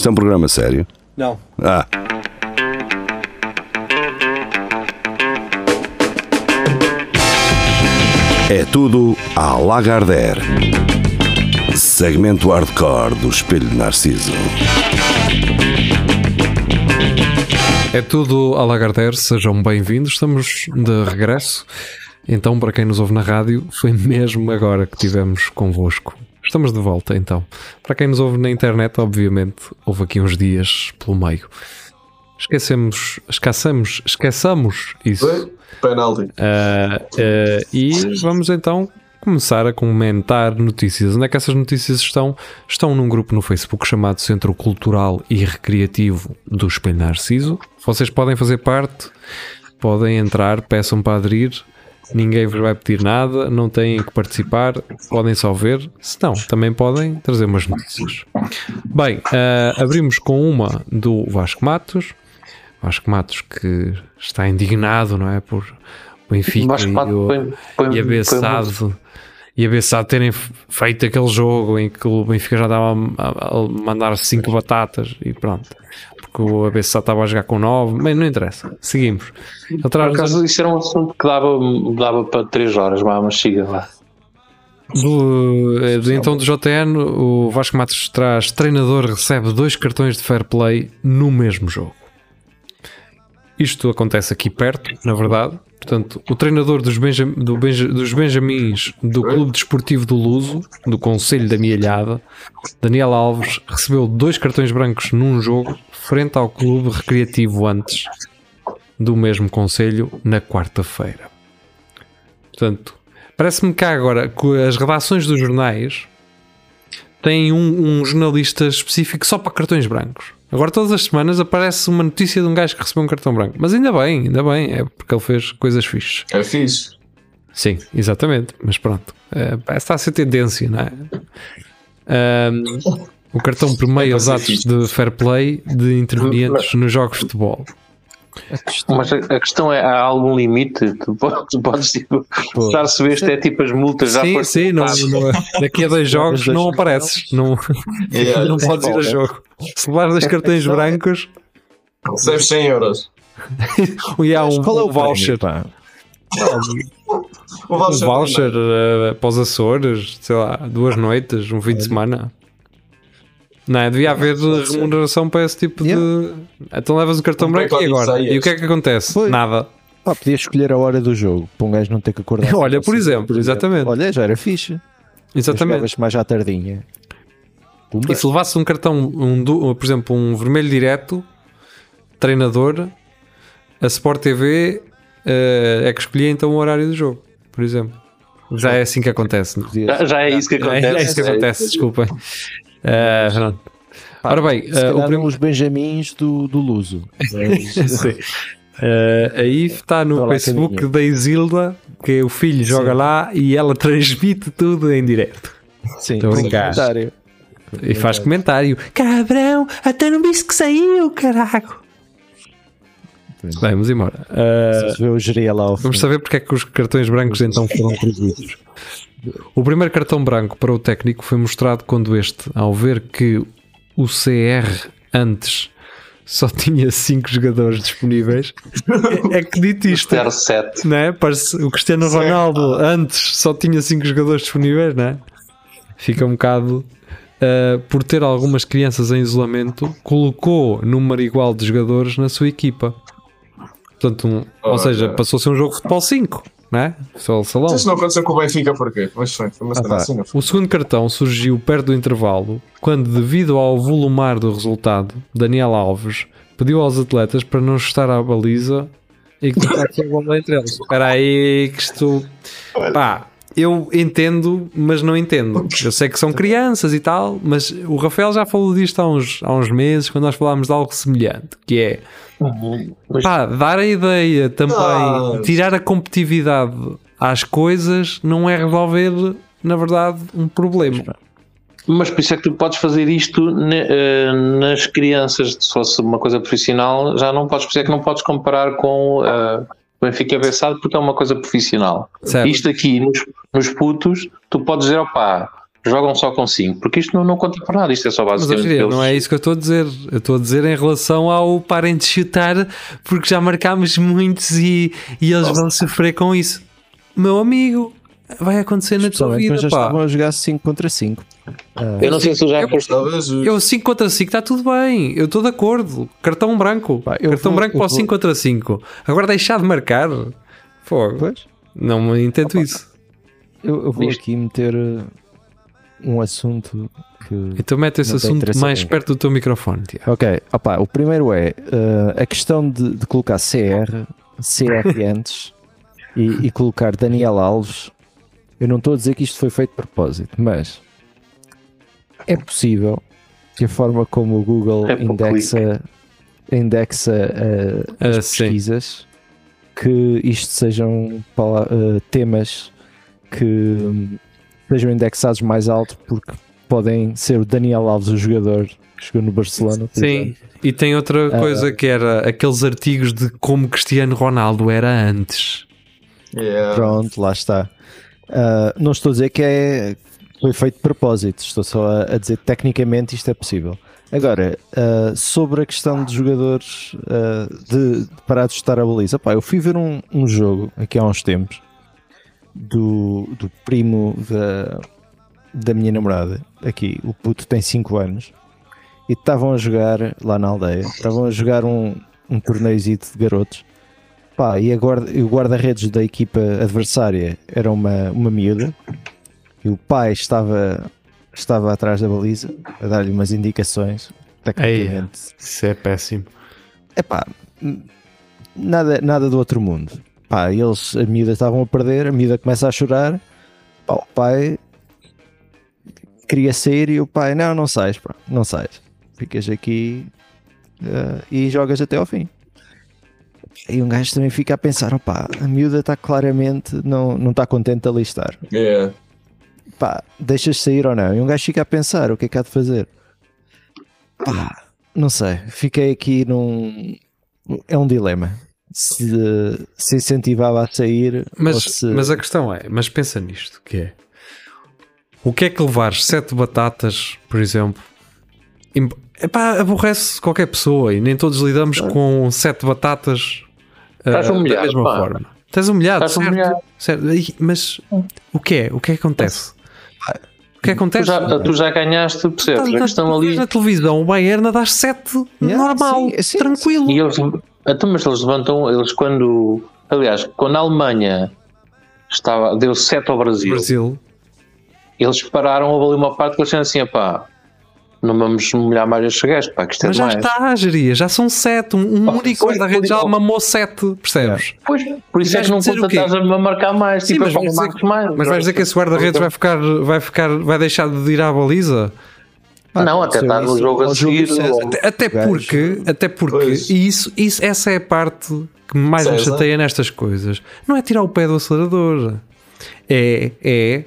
Isto é um programa sério? Não. Ah. É tudo à Lagardère. Segmento hardcore do Espelho de Narciso. É tudo a Lagardère, sejam bem-vindos, estamos de regresso. Então, para quem nos ouve na rádio, foi mesmo agora que tivemos convosco. Estamos de volta então. Para quem nos ouve na internet, obviamente, houve aqui uns dias pelo meio. Esquecemos, esqueçamos, esqueçamos isso. Penalti. Uh, uh, e vamos então começar a comentar notícias. Onde é que essas notícias estão? Estão num grupo no Facebook chamado Centro Cultural e Recreativo do Espelho Narciso. Vocês podem fazer parte, podem entrar, peçam para aderir. Ninguém vos vai pedir nada, não têm que participar, podem só ver. Se não, também podem trazer umas notícias. Bem, uh, abrimos com uma do Vasco Matos. Vasco Matos que está indignado, não é? Por o Benfica e, o, põe, põe, e a Bessado e a terem feito aquele jogo em que o Benfica já dava a, a mandar cinco batatas e pronto. Porque o Abessado estava a jogar com 9, mas não interessa. Seguimos. Por acaso, isso era um assunto que dava, dava para 3 horas, mas siga lá. Do, do, então do JN, o Vasco Matos traz treinador recebe dois cartões de fair play no mesmo jogo. Isto acontece aqui perto, na verdade. Portanto, o treinador dos, Benjam, do Benja, dos Benjamins do Clube Desportivo do Luso, do Conselho da Mialhada, Daniel Alves, recebeu dois cartões brancos num jogo frente ao Clube Recreativo antes do mesmo Conselho na quarta-feira. Portanto, parece-me que agora que as redações dos jornais têm um, um jornalista específico só para cartões brancos. Agora todas as semanas aparece uma notícia de um gajo que recebeu um cartão branco. Mas ainda bem, ainda bem, é porque ele fez coisas fixes. É fixe. Sim, exatamente. Mas pronto, é, está a ser tendência, não é? Um, o cartão por meio aos atos de fair play de intervenientes nos jogos de futebol. Mas a, questão é: há algum limite? Tu podes, podes tipo, já recebeste é tipo as multas já Sim, sim, não, não, daqui a dois jogos não apareces, não, yeah, não podes ir a jogo. Se levares dois cartões brancos, recebes 100 euros. e há um, um voucher. um voucher, um voucher uh, para os Açores, sei lá, duas noites, um fim de semana. Não é? Devia haver remuneração para esse tipo yeah. de. Então levas o cartão branco e agora? E o que é que acontece? Foi. Nada. Ah, podia escolher a hora do jogo para um gajo não ter que acordar. Olha, por exemplo, por exatamente. Olha, já era fixe. Exatamente. mais à tardinha. Pumba. E se levasse um cartão, um, por exemplo, um vermelho direto, treinador, a Sport TV uh, eh, é que escolhia então o horário do jogo, por exemplo. Já é assim que acontece. Já, já é isso que acontece. É, é isso que acontece, desculpem. Uh, Ora bem, uh, o primo... os Benjamins do, do Luso. Sim. Uh, aí está no Facebook da Isilda, que o filho joga Sim. lá e ela transmite tudo em direto. Sim, Estou brincar. E faz comentário: Cabrão, até não disse que saiu, caraca. Bem, vamos embora. Uh, vamos saber porque é que os cartões brancos então foram proibidos. O primeiro cartão branco para o técnico foi mostrado quando este, ao ver que o CR antes só tinha 5 jogadores disponíveis, é, que dito isto. Não é? O Cristiano Ronaldo antes só tinha 5 jogadores disponíveis, não é? Fica um bocado. Uh, por ter algumas crianças em isolamento, colocou número igual de jogadores na sua equipa. Portanto, um, ou seja, passou a ser um jogo de futebol 5 não é? Só o salão. Isso não aconteceu com o Benfica porquê? Mas foi, foi uma ah, assim, não foi? O segundo cartão surgiu perto do intervalo, quando, devido ao volumar do resultado, Daniel Alves pediu aos atletas para não estar à baliza e que tocasse a bola entre eles. Espera aí que isto... Pá, eu entendo, mas não entendo. Eu sei que são crianças e tal, mas o Rafael já falou disto há uns, há uns meses, quando nós falámos de algo semelhante, que é pá, dar a ideia também, ah, tirar a competitividade às coisas não é resolver, na verdade, um problema. Mas por isso é que tu podes fazer isto eh, nas crianças, se fosse uma coisa profissional, já não podes, por isso é que não podes comparar com uh, Benfica Bessado porque é uma coisa profissional. Certo. Isto aqui, nos, nos putos, tu podes dizer, opá, jogam só com 5, porque isto não, não conta para nada, isto é só Mas basicamente. eles- não é isso que eu estou a dizer. Eu estou a dizer em relação ao parem de chutar porque já marcámos muitos e, e eles vão sofrer com isso. Meu amigo, vai acontecer na tua vida, quando já pá. estavam a jogar 5 contra 5. Eu não sei se tu já. Talvez. Eu 5 contra 5 está tudo bem, eu estou de acordo. Cartão branco, Pá, eu cartão vou- branco eu para o vou- 5 contra 5. Agora deixar de marcar, fogo. Pois. Não me entendo isso. Eu, eu vou Isto- aqui meter uh, um assunto que. Então mete esse assunto mais perto do teu microfone, Tiago. Ok, opa, o primeiro é uh, a questão de, de colocar CR, CR antes e, e colocar Daniel Alves. Eu não estou a dizer que isto foi feito de propósito, mas é possível que a forma como o Google É indexa, indexa uh, Ah, as sim. pesquisas que isto sejam uh, temas que hum, sejam indexados mais alto porque podem ser o Daniel Alves, o jogador que jogou no Barcelona. Sim, exemplo. e tem outra Ah. coisa que era aqueles artigos de como Cristiano Ronaldo era antes. Yeah. Pronto, lá está. Ah, não estou a dizer que é, foi feito de propósito, estou só a, dizer tecnicamente isto é possível. Agora, ah, sobre a questão de jogadores ah, de, de parar de chutar a baliza, pá, eu fui ver um, um jogo aqui há uns tempos do, do primo da, da minha namorada. Aqui, o puto tem 5 anos e estavam a jogar lá na aldeia, estavam a jogar um, um torneiozinho de garotos. Pá, e, guarda, o guarda-redes da equipa adversária era uma, uma miúda e o pai estava, estava atrás da baliza a dar-lhe umas indicações. Tecnicamente, Isso é péssimo. Epá, n- nada, nada do outro mundo. Pá, eles, a miúda estavam a perder, a miúda começa a chorar. Pá, o pai queria sair e o pai, não, não sais, pá, não sais. Ficas aqui eh, e jogas até ao fim. E um gajo também fica a pensar, opá, a miúda está claramente, não, não está contente de ali estar. Yeah. Pá, deixas sair ou não? E um gajo fica a pensar, o que é que há de fazer? Pá, não sei, fiquei aqui num... É um dilema. Se, se incentivava a sair ou Mas, se... mas a questão é, mas pensa nisto, que é o que é que levar sete batatas, por exemplo, epá, aborrece qualquer pessoa e nem todos lidamos com sete batatas ah, Estás da humilhado, mesma pá. forma. Estás humilhado, Estás certo? humilhado. certo. Mas o que é? O que é que acontece? O que é que Tu acontece? já, tu já ganhaste, percebes? A questão ali. na televisão, o Bayern dá 7 Yeah, normal, sim, sim, tranquilo. E eles, então, mas eles levantam, eles quando. Aliás, quando a Alemanha estava, deu 7 ao Brasil, Brasil. eles pararam, houve ali uma parte que eles disseram assim: pá, não vamos molhar mais estes gajos, pá, que isto é Mas já demais. está, Geria, já são 7. Um, um Oh, único foi, guarda-redes já foi. mamou 7, percebes? Pois, por isso é que não conta estás a marcar mais, Sim, tipo, mas é vais dizer mais. Mas vais dizer que esse guarda-redes vai ficar, vai ficar, vai deixar de ir à baliza? Não, até está no jogo a seguir. Até, Gajo. porque, até porque, Pois. e isso, isso, essa é a parte que mais me chateia nestas coisas. Não é tirar o pé do acelerador, é, é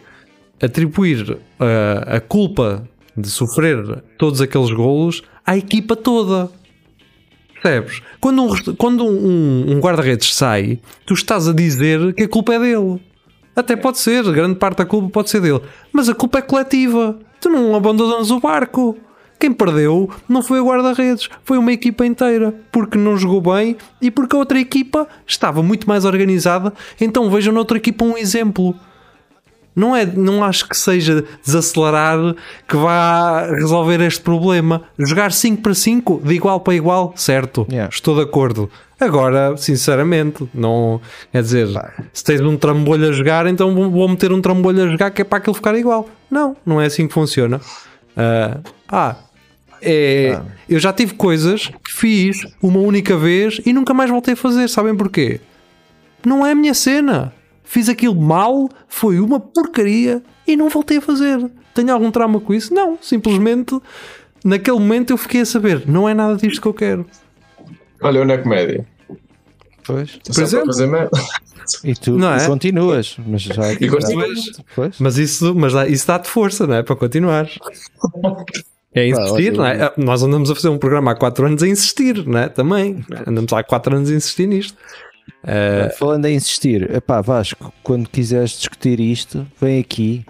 atribuir ah, a culpa de sofrer todos aqueles golos à equipa toda. Percebes? Quando um, quando um, um guarda-redes sai, tu estás a dizer que a culpa é dele. Até pode ser, grande parte da culpa pode ser dele. Mas a culpa é coletiva. Tu não abandonas o barco. Quem perdeu não foi o guarda-redes, foi uma equipa inteira. Porque não jogou bem e porque a outra equipa estava muito mais organizada. Então vejam na outra equipa um exemplo. Não, é, não acho que seja desacelerar que vá resolver este problema. Jogar 5 para 5, de igual para igual, certo. Yeah. Estou de acordo. Agora, sinceramente, não. Quer dizer, se tens um trambolho a jogar, então vou- meter um trambolho a jogar que é para aquilo ficar igual. Não, não é assim que funciona. Ah, pá, é, eu já tive coisas que fiz uma única vez e nunca mais voltei a fazer. Sabem porquê? Não é a minha cena. Fiz aquilo mal, foi uma porcaria e não voltei a fazer. Tenho algum trauma com isso? Não, simplesmente naquele momento eu fiquei a saber, não é nada disto que eu quero. Olha, eu na comédia. Pois. Por exemplo. fazer merda. E tu Não é? continuas, mas já E continuas. Pois. Mas isso, mas dá- isso dá-te força, não é? Para continuar. É insistir, não é? Nós andamos a fazer um programa há 4 anos a insistir, não é? Também. Andamos há 4 anos a insistir nisto. Ah, Falando em insistir, epá, Vasco, quando quiseres discutir isto, vem aqui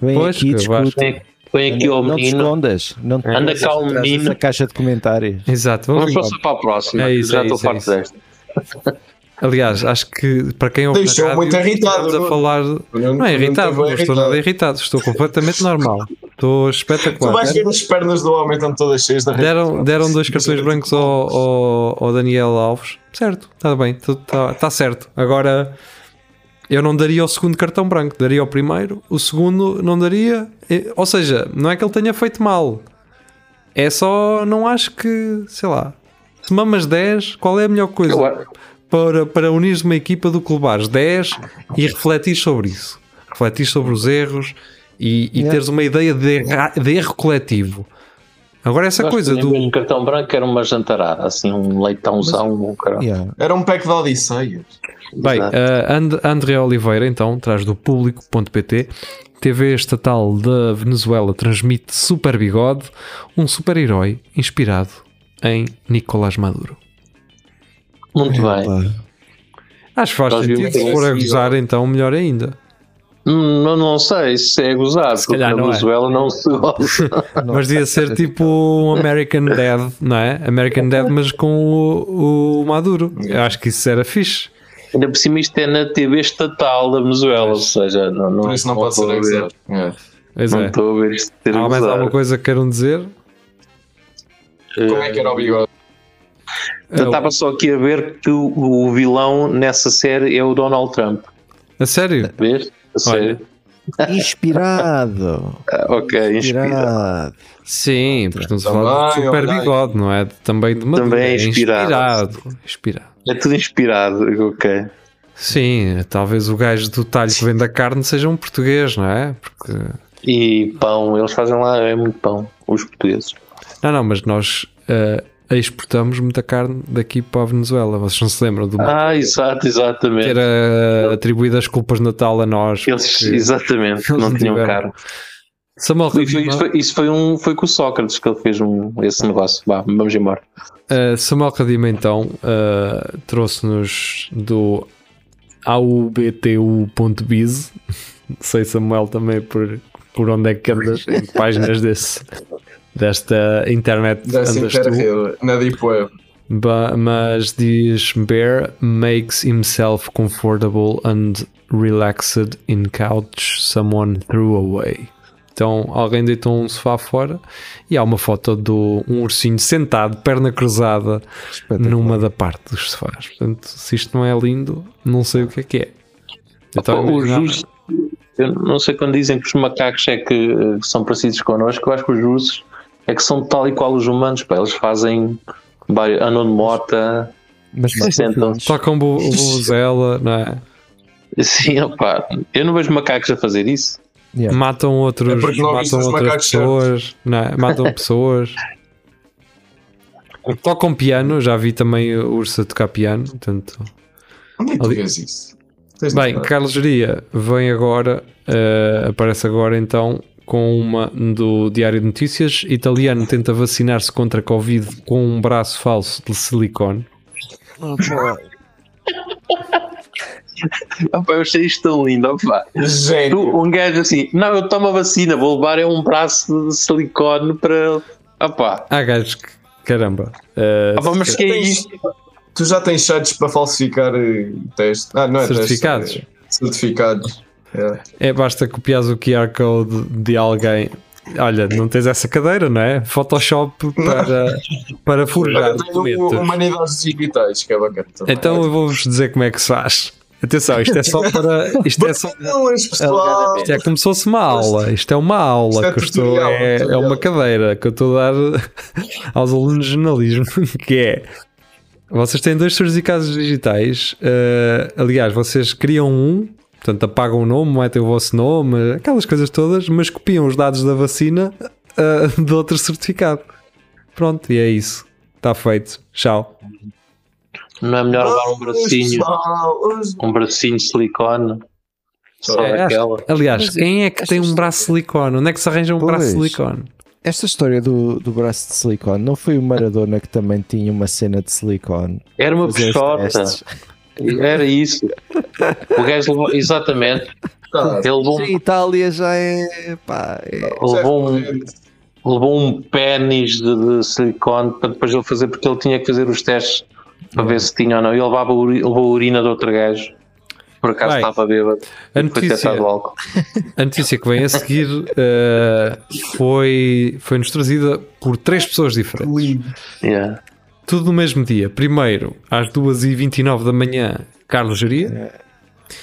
Vem Pois, aqui, discute. Põe aqui ao Não te escondas. Não te Anda cá o menino. dessa caixa de comentários. Exato, Vamos vamos passar para a próxima. É isso, Já é estou é farto desta. Aliás, acho que para quem ouve Deixou rádio, muito irritado, estamos a não? falar. Não, Não é irritado, não estou nada irritado, estou completamente normal. Estou Tu espetacular. vais ver as pernas do homem estão todas cheias de Deram, deram dois cartões brancos ao, ao, ao Daniel Alves. Certo, está bem, está tá certo. Agora eu não daria o segundo cartão branco, daria o primeiro, o segundo não daria. Ou seja, não é que ele tenha feito mal, é só não acho que, sei lá, se mamas 10, qual é a melhor coisa Eu para, para unires uma equipa do que levares 10 e refletir sobre isso? Refletir sobre os erros e, e Yeah. teres uma ideia de, erra- de erro coletivo. Agora, essa coisa do. de cartão branco era uma jantarada, assim, um leitãozão. um caralho. Yeah. Era um pack de odisseias. Bem, uh, And- André Oliveira, então, traz do público.pt. TV estatal da Venezuela transmite Super Bigode, um super-herói inspirado em Nicolás Maduro. Muito bem. Pá. Acho que faz Nós sentido. Se for a gozar, então melhor ainda. Não, não sei se é gozar, porque calhar na não é. Venezuela não se goza. Mas devia ser tipo um American Dad, não é? American Dad, mas com o, o Maduro. Eu acho que isso era fixe. Ainda por cima isto é na TV estatal da Venezuela, ou seja, não, não, Por isso não pode ser estou a ver. exato. É. Pois Não é. estou a ver isto ter Há mais alguma coisa que queiram dizer? Como é que era o bigode? Eu estava só aqui a ver que o, o vilão nessa série é o Donald Trump. A sério? Vês? A sério? Inspirado. Ah, ok, inspirado. Sim, porque estamos a falar de super bigode, não é? Também de Maduro. Também é inspirado. inspirado. Inspirado. É tudo inspirado, ok. Sim, talvez o gajo do talho que vende a carne seja um português, não é? Porque. E pão, eles fazem lá, é muito pão, os portugueses. Não, não, mas nós eh, exportamos muita carne daqui para a Venezuela. Vocês não se lembram do Ah, exato, exatamente. ter eh, atribuído as culpas de Natal a nós? Eles, exatamente, eles não tinham tiveram. carne. Samuel Radima- isso foi, isso foi um, foi com o Sócrates que ele fez um, esse negócio. Vá, vamos embora. Uh, Samuel Cadima então uh, trouxe-nos do aubtu.biz não sei Samuel também por, por onde é que andas em páginas desse, desta internet Dessa interrede, na Deep Web. Ba- mas diz Bear makes himself comfortable and relaxed in couch someone threw away. Então alguém deitou um sofá fora e há uma foto de um ursinho sentado, perna cruzada, numa da parte dos sofás. Portanto, se isto não é lindo, não sei o que é que é. Imaginar- ursos, eu não sei quando dizem que os macacos é que são parecidos connosco, eu acho que os ursos é que são tal e qual os humanos, pá, eles fazem andam de mota, Mas sentam Tocam bu- bubuzela, não é? Sim, opá, eu não vejo macacos a fazer isso. Yeah. Matam outros, É matam outras macacos pessoas, não é? matam pessoas. Tocam piano, já vi também o urso a tocar piano. Portanto. Onde é que tu Ali- vês isso? Tens Bem. Carlos Geria vem agora, eh, aparece agora então com uma do Diário de Notícias. Italiano tenta vacinar-se contra a Covid com um braço falso de silicone. Opá, eu achei isto tão lindo, opá. Gênio. Tu, um gajo assim, não, eu tomo a vacina, vou levar é um braço de silicone para. Opá, Há gajos que, caramba. eh, opá mas que é isto? Tu já tens sites para falsificar eh, testes? Ah, não é Certificados. é certificados. É. É, basta copiares o QR Code de alguém. Olha, não tens essa cadeira, não é? Photoshop para, para forjar Olha, tenho humanidades digitais, que é bacana. também. Então eu vou-vos dizer como é que se faz. Atenção, isto é só para. Isto é, só, Não, pessoal. isto é como se fosse uma aula. Isto é uma aula é que eu estou. É, é uma cadeira que eu estou a dar aos alunos de jornalismo. Que é. Vocês têm dois certificados digitais. eh, aliás, vocês criam um, portanto apagam o nome, metem o vosso nome, aquelas coisas todas, mas copiam os dados da vacina eh, de outro certificado. Pronto, e é isso. Está feito. Tchau. Não é melhor levar um bracinho, um bracinho de silicone? Só É, daquela. Aliás, quem é que tem um braço de silicone? Onde é que se arranja um braço de Pois. silicone? Esta história do, do braço de silicone não foi o Maradona que também tinha uma cena de silicone? Era uma testes. Era isso. O gajo levou, exatamente. Tá. Ele levou, Sim, Itália já é. Pá, é- levou um, levou um pênis de, de silicone para depois ele fazer, porque ele tinha que fazer os testes para ver se tinha ou não. E ele levava levou a urina de outro gajo. Por acaso Bem, estava bêbado. A Foi notícia, testado álcool. a notícia que vem a seguir eh, foi, foi-nos trazida por três pessoas diferentes. Yeah. Tudo no mesmo dia. Primeiro, às 2h29 da manhã, Carlos Geria.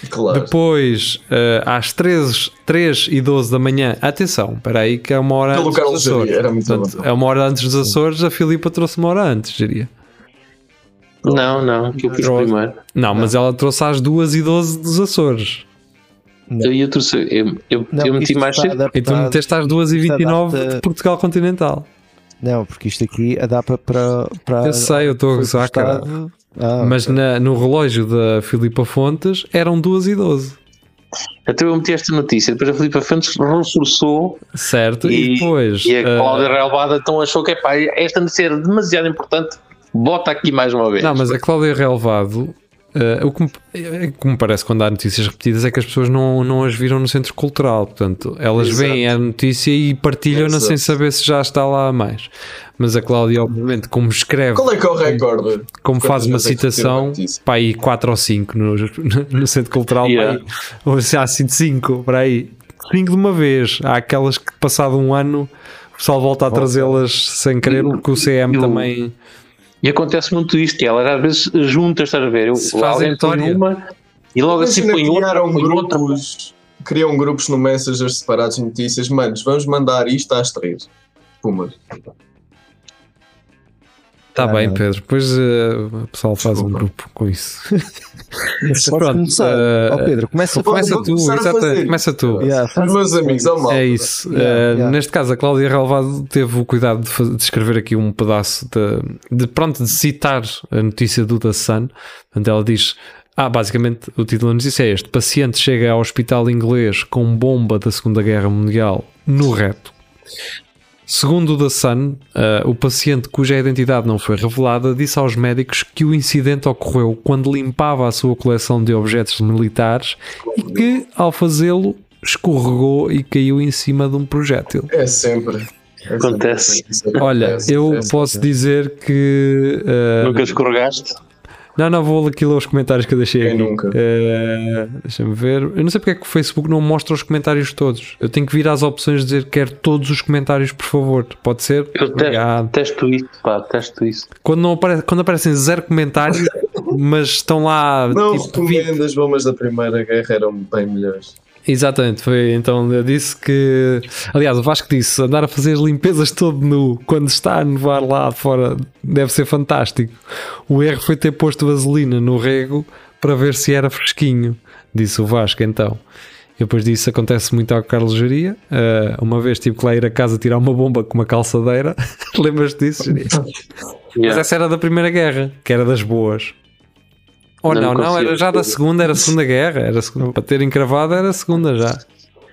Claro. Depois, eh, às 13, 3 e 12 da manhã, atenção, espera aí que é uma hora Pelo antes Carlos dos Açores. Era muito Portanto, bom. é uma hora antes dos Açores, a Filipa trouxe uma hora antes, diria. Não, não, que eu fiz Trouxe. primeiro. Não, mas ela trouxe às 2 e 12 dos Açores. Eu, eu, trouxe, eu, eu, Não, eu meti mais cedo. E tu meteste às 2 e 29 adapta- de Portugal Continental. Não, porque isto aqui adapta para. para Eu sei, eu estou a gozar, cara. Ah, Mas na- no relógio da Filipa Fontes eram 2 e 12. Até eu meti esta notícia. Depois a Filipe Fontes reforçou Certo? E, e, depois. e a Cláudia Relvada então achou que epá, esta notícia era demasiado importante. Bota aqui mais uma vez. Não, mas a Cláudia Relvado, eh, o que me, que me parece quando há notícias repetidas é que as pessoas não, não as viram no centro cultural. Portanto, elas Exato. veem a notícia e partilham-na sem saber se já está lá a mais. Mas a Cláudia, obviamente, como escreve, Qual é que é o recorde? como faz uma é citação, para aí 4 ou 5 no, no centro cultural, Yeah. aí, ou se há assim 5, para aí 5 de uma vez. Há aquelas que, passado um ano, o pessoal volta a trazê-las sem querer, porque o CM também. E acontece muito isto, que elas às vezes juntas, estás a ver? Eu, Se fazem alguém põe uma e logo assim põe outra, criaram põe outra. criam grupos no Messenger separados de notícias. Manos, vamos mandar isto às três. Puma. Está Ah, bem, não. Pedro. Depois eh, o pessoal faz um Desculpa. grupo com isso. Podes Pronto, começar. eh, Ó Pedro, começa Começa tu, exatamente, começa tu. Yeah, Os meus amigos, ó mal. É isso. Yeah, Eh, yeah. Neste caso, a Cláudia Relvado teve o cuidado de, de escrever aqui um pedaço de, de, pronto, de citar a notícia do The Sun. Portanto, ela diz. Ah, basicamente o título da notícia é este: Paciente chega ao hospital inglês com bomba da Segunda Guerra Mundial no reto. Segundo o The Sun, eh, o paciente cuja identidade não foi revelada disse aos médicos que o incidente ocorreu quando limpava a sua coleção de objetos militares e que, ao fazê-lo, escorregou e caiu em cima de um projétil. É sempre. É Acontece. sempre. Isso Olha, acontece, eu posso dizer que. eh, Nunca escorregaste? Não, não, vou aqui ler os comentários que eu deixei Quem aqui. nunca? Eh, Deixa-me ver. Eu não sei porque é que o Facebook não mostra os comentários todos. Eu tenho que vir às opções dizer quero todos os comentários, por favor. Pode ser? Eu te, Obrigado. testo isso, pá, testo isso. Quando, não apare- quando aparecem zero comentários, mas estão lá. Não tipo, 20. recomendo, as bombas da Primeira Guerra eram bem melhores. Exatamente, foi então eu disse que. Aliás, o Vasco disse: andar a fazer as limpezas todo nu quando está a nevar lá fora deve ser fantástico. O erro foi ter posto vaselina no rego para ver se era fresquinho, disse o Vasco então. E depois disso acontece muito ao Carlos Geria. Ah, uma vez tive que lá ir a casa tirar uma bomba com uma calçadeira. Lembras-te disso? Mas essa era da Primeira Guerra, que era das boas. Ou Não não, não, era já da Segunda, era a Segunda Guerra. Era a segunda, para ter encravado era a Segunda já.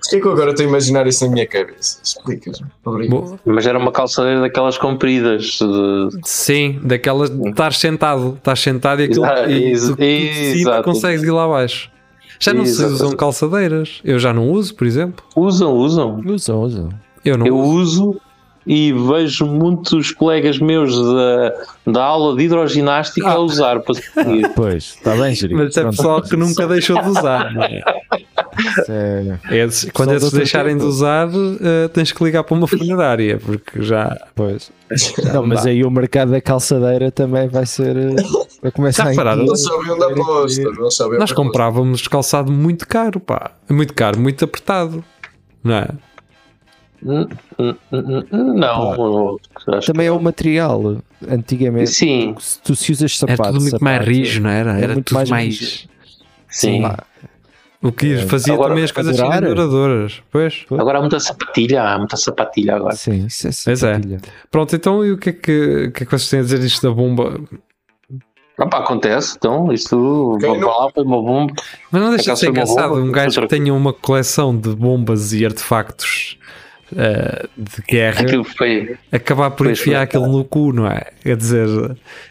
Porquê é que eu agora estou a imaginar isso na minha cabeça? Explicas-me. Bom, Mas era uma calçadeira daquelas compridas. De... Sim, daquelas de estar sentado, estás sentado e aquilo Exa- e tu exato. consegues ir lá abaixo. Já não se Exato. usam calçadeiras. Eu já não uso, por exemplo. Usam, usam. Usam, usam. Eu não Eu uso. uso e vejo muitos colegas meus da, da aula de hidroginástica Ah. a usar para seguir. Pois, está bem, Jiri. Mas é pessoal que nunca deixou de usar. não é? Esses- quando do outro deixarem de tempo. usar, eh, tens que ligar para uma funerária, porque já. Pois. Não, mas aí o mercado da calçadeira também vai ser. eh, Vai começar Já a repararam? Não sabem onde aposta. Nós comprávamos calçado muito caro, pá. Muito caro, muito apertado. Não é? Não, eu acho Também é o material. Antigamente, Sim, se tu se usas sapato. Era tudo muito mais sapato, rijo, não era? é Era muito tudo mais mais. sim. Pá, O que fazia Agora, também as coisas durar? serem duradouras. Pois. Agora há muita sapatilha, há muita sapatilha agora. Sim, isso é é. sapatilha. Pronto, então e o que é que, que, é que vocês têm a dizer disto da bomba? Opa, acontece, então, isto não- lá, foi uma bomba. Mas não deixa de Acaso ser engraçado bomba, um gajo que tenha uma coleção de bombas e artefactos eh, de guerra Aquilo foi. acabar por Pois enfiar foi. aquilo no cu, não é? Quer dizer,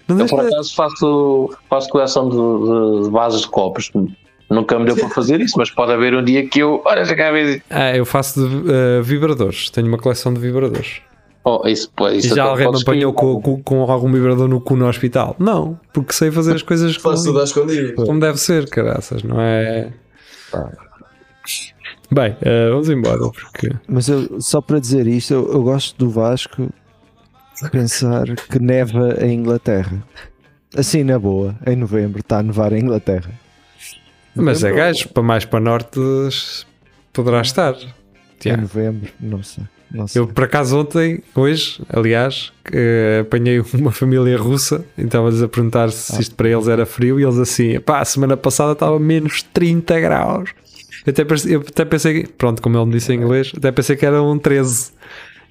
não Eu, por acaso, faço, faço coleção de, de, de vasos de copos. Nunca me deu para fazer isso, mas pode haver um dia que eu. Olha, já cá. Ah, eu faço de eh, vibradores. Tenho uma coleção de vibradores. Oh, isso, E isso já alguém me apanhou com, com, com algum vibrador no cu no hospital? Não, porque sei fazer as coisas como, como deve ser, caraças, não é? Bem, eh, vamos embora, porque Mas eu, só para dizer isto, eu, eu gosto do Vasco pensar que neva em Inglaterra. Assim, na boa, em novembro, está a nevar em Inglaterra. Mas é gajo, para mais para norte poderá estar. Em novembro, não sei. Não sei. Eu por acaso ontem, hoje, aliás, que, apanhei uma família russa e estava-lhes a perguntar se isto para eles era frio e eles assim, pá, a semana passada estava menos 30 graus. Eu até, pensei, eu até pensei, pronto, como ele me disse em inglês, até pensei que era um 13.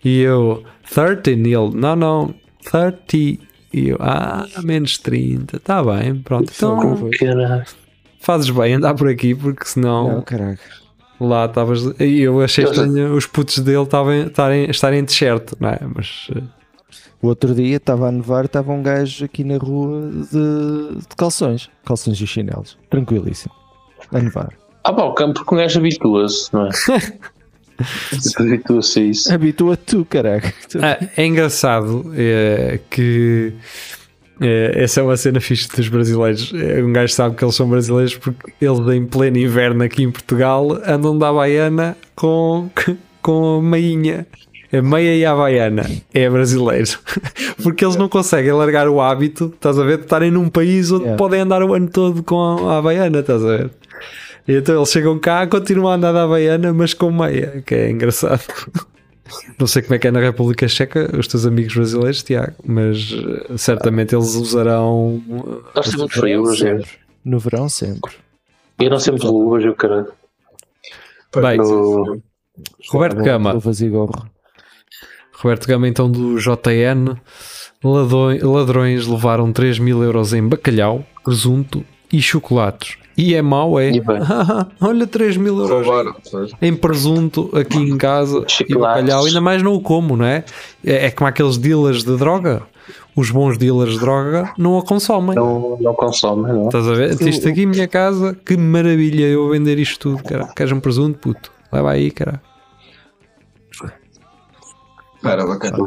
E eu, 13, e ele, não, não, 30. E eu, ah, menos 30, está bem, pronto. Então fazes bem andar por aqui, porque senão Não, caraca. lá estavas. E eu achei estranho os putos dele estavam- estarem estarem de shirt, não é? Mas O outro dia estava a nevar, estava um gajo aqui na rua de, de calções, calções e chinelos, tranquilíssimo, a nevar. Ah, pá, o campo, porque um gajo habitua-se, não é? habitua-se a isso. Habitua-te tu, caraca. Ah, é engraçado é, que é, essa é uma cena fixe dos brasileiros. É, Um gajo sabe que eles são brasileiros porque eles, em pleno inverno aqui em Portugal, andam da Havaiana com, com a meinha. A meia e a Havaiana é brasileiro porque eles não conseguem largar o hábito, estás a ver, de estarem num país onde Yeah. podem andar o ano todo com a Havaiana, estás a ver? E então eles chegam cá, continuam a andar da Havaiana, mas com meia, que é engraçado. Não sei como é que é na República Checa, os teus amigos brasileiros, Tiago, mas eh, certamente eles usarão. eh, Nós estamos muito frio hoje. é. No verão sempre. Eu não sempre luvas, eu caralho. Bem, Eu- Roberto Gama, Luvas e gorro. Roberto Gama, então do JN, ladrões, ladrões levaram 3 mil euros em bacalhau, presunto e chocolates. E é mau, é? Olha, 3 mil euros sabes? em presunto aqui em casa e bacalhau, ainda mais não o como, não é? É, é como aqueles dealers de droga. Os bons dealers de droga não a consomem. Não, não consome, não. Estás a ver? Isto aqui em minha casa, que maravilha eu vender isto tudo, cara. Queres um presunto, puto? Leva aí, cara. Era bacana.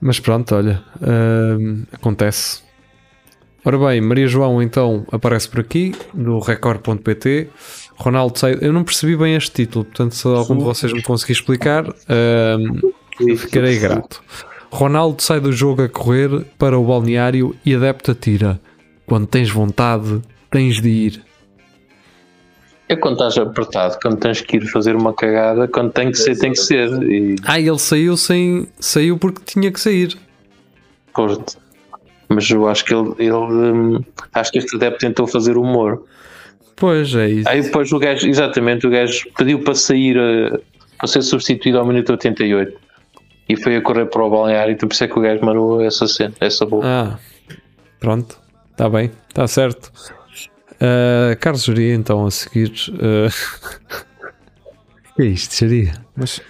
Mas pronto, olha, hum, acontece. Ora bem, Maria João então aparece por aqui, do Record.pt. Ronaldo sai. Eu não percebi bem este título, portanto, se algum de vocês me conseguir explicar, ficarei grato. Ronaldo sai do jogo a correr para o balneário e adepta tira. Quando tens vontade, tens de ir. É quando estás apertado, quando tens que ir fazer uma cagada, quando tem que ser, tem que ser. E Ah, ele saiu sem. Saiu porque tinha que sair. pô-te. Mas eu acho que ele, ele hum, acho que este adepto tentou fazer humor. Pois é isso. Aí depois o gajo, exatamente, o gajo pediu para sair, eh, para ser substituído ao minuto 88 e foi a correr para o balneário. Então por isso é que o gajo mandou essa cena, essa boca. Ah, pronto, está bem, está certo. Ah, Carlos Geria, então a seguir. ah, que é isto, Geria? Mas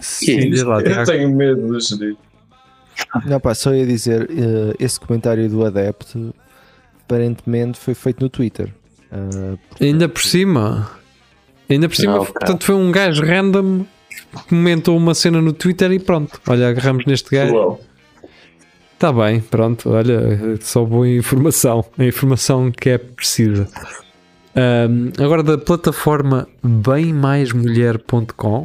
Sim, lá, Eu tenho medo de gerir. Não, pá, só ia dizer, eh, esse comentário do adepto aparentemente foi feito no Twitter. Ah, Ainda por cima, ainda por cima, Ah, portanto, foi um gajo random que comentou uma cena no Twitter e pronto. Olha, agarramos neste gajo. Uau. Está bem, pronto, olha, só boa informação, a informação que é precisa. Ahm, agora da plataforma bemmaismulher.com,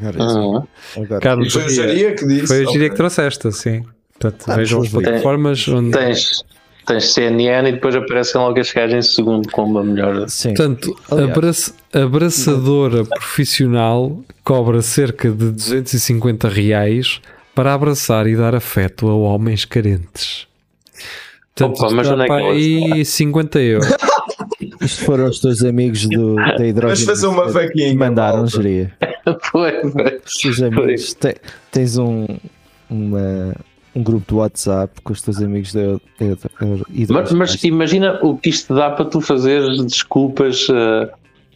agora. Uhum. agora. Carlos foi o Geria, Jaria que disse. foi a ok. Geria que trouxe esta, sim. Portanto, Ah, vejam as mas plataformas onde. Tens, tens CNN e depois aparecem logo as gajas em segundo com uma melhor. Sim. Portanto, abraça- abraçadora profissional cobra cerca de 250 reais para abraçar e dar afeto a homens carentes. Portanto, Opa, mas onde é que aí 50 euros. Isto foram os teus amigos do, da hidrogênio fazer uma mandaram geria. Foi. Os teus amigos, te- tens um, uma, um grupo de WhatsApp com os teus amigos da. Mas, mas imagina o que isto dá para tu fazer desculpas eh,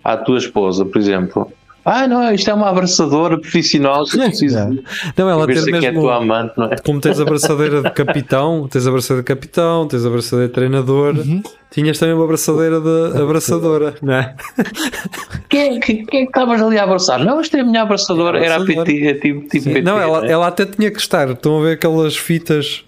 à tua esposa, por exemplo. Ah, não, isto é uma abraçadora profissional. que preciso Yeah. Não, ela ter é mesmo. tua amante, não é? Como tens a braçadeira de capitão, tens a braçadeira de capitão, tens a braçadeira de treinador, tinhas também uma braçadeira de abraçadora, não é? Quem é que, quem é que estavas ali a abraçar? Não, esta é a minha abraçadora. Era a. PT, é tipo, tipo PT. Não, ela, né? ela até tinha que estar. Estão a ver aquelas fitas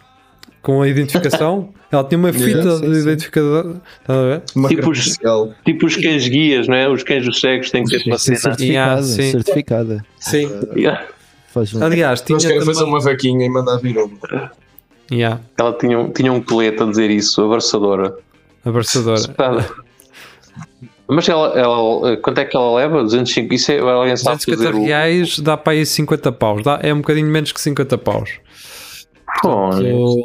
com a identificação? Ela tinha uma fita Yeah, de identificador. A ver? Tipo os-. Tipo os cães guias, não é? Os cães dos cegos têm que ter uma Ser cena. certificada, Yeah, sim. certificada. Sim. Yeah. Faz um- Aliás, tinha Mas querem fazer também... uma vaquinha e mandar vir uma. Yeah, Ela tinha, um- tinha um colete a dizer isso, abraçadora. abraçadora. Mas ela, ela, quanto é que ela leva? 205? Isso é, alguém sabe 250 fazer o... reais dá para aí 50 paus. Dá, é um bocadinho menos que 50 paus. Pô,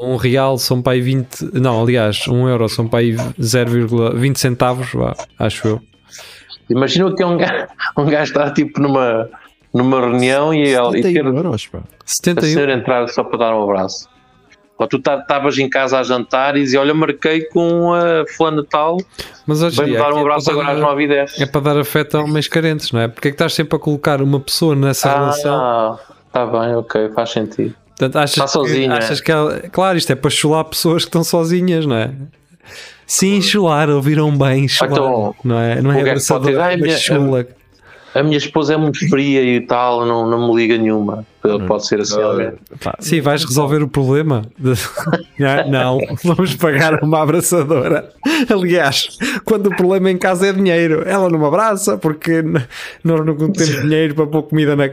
Um real são para aí 20. Não, aliás, um euro são para aí 0,20 centavos, vá, acho eu. Imagina que é um gajo, um gajo está tipo numa, numa reunião e, ela, e ter 71 euros, pá. a 71. senhora entrar só para dar um abraço. Ou tu estavas em casa a jantar e dizia, olha, marquei com a fulana tal, Mas hoje vem-me em dia dar um é abraço para agora às dar- 9 e 10. É para dar afeto a homens carentes, não é? Porque é que estás sempre a colocar uma pessoa nessa relação? Ah, está bem, ok, faz sentido. Portanto, achas, Está sozinho, que, é? achas que ela, claro, isto é para chular pessoas que estão sozinhas, não é? Sim, chular, ouviram bem, chular. Então, não é, não é o gajo pode dizer, abraçador, "Ai, mas minha- chula. A minha esposa é muito fria e tal, não, não me liga nenhuma. Pode ser assim, alguém. Sim, vais resolver o problema? Não, não, vamos pagar uma abraçadora. Aliás, quando o problema em casa é dinheiro, ela não me abraça porque nós não temos dinheiro para pôr comida na.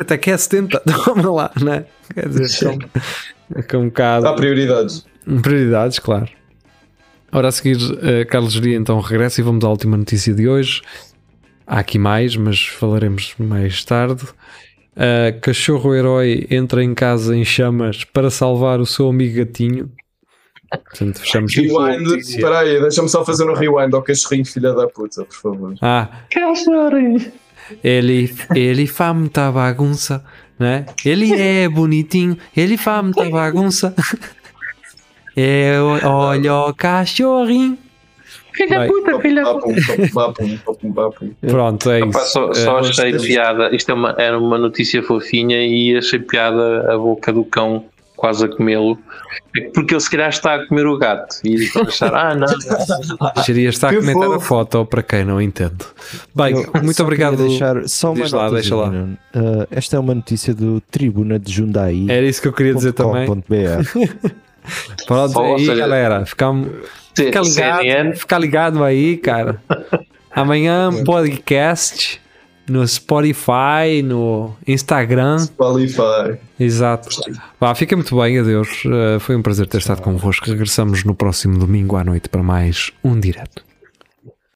Até que é 70, toma lá, não é? Quer dizer, são, é que é um bocado. Há prioridades. Prioridades, claro. Ora, a seguir, eh, Carlos Geria então regressa e vamos à última notícia de hoje. Há aqui mais, mas falaremos mais tarde. Uh, cachorro herói entra em casa em chamas para salvar o seu amigo gatinho. Portanto, fechamos Rewind. Espera aí, deixa-me só fazer um rewind ao cachorrinho, filha da puta, por favor. Ah, ele, ele faz muita bagunça, né? Ele é bonitinho, ele faz muita bagunça. Eu, olha o cachorrinho. Filha puta, filha puta. Pronto, é isso. só, só Eh, achei piada. Isto é uma, era uma notícia fofinha e achei piada a boca do cão quase a comê-lo. É Porque ele se calhar está a comer o gato e ele está a achar, ah não, Geria está a comentar a fofo. foto para quem não entende. Bem, Eu muito só obrigado. Deixar só uma Diz lá, deixa lá. Uh, esta é uma notícia do Tribuna de Jundaí. Era isso que eu queria dizer também. Pronto, aí seja, galera, ficamos, fica ligado, CNN, fica ligado aí, cara. Amanhã podcast no Spotify, no Instagram. Qualify. Exato. Vá, fica muito bem, adeus. Uh, foi um prazer ter estado convosco. Regressamos no próximo domingo à noite para mais um direto.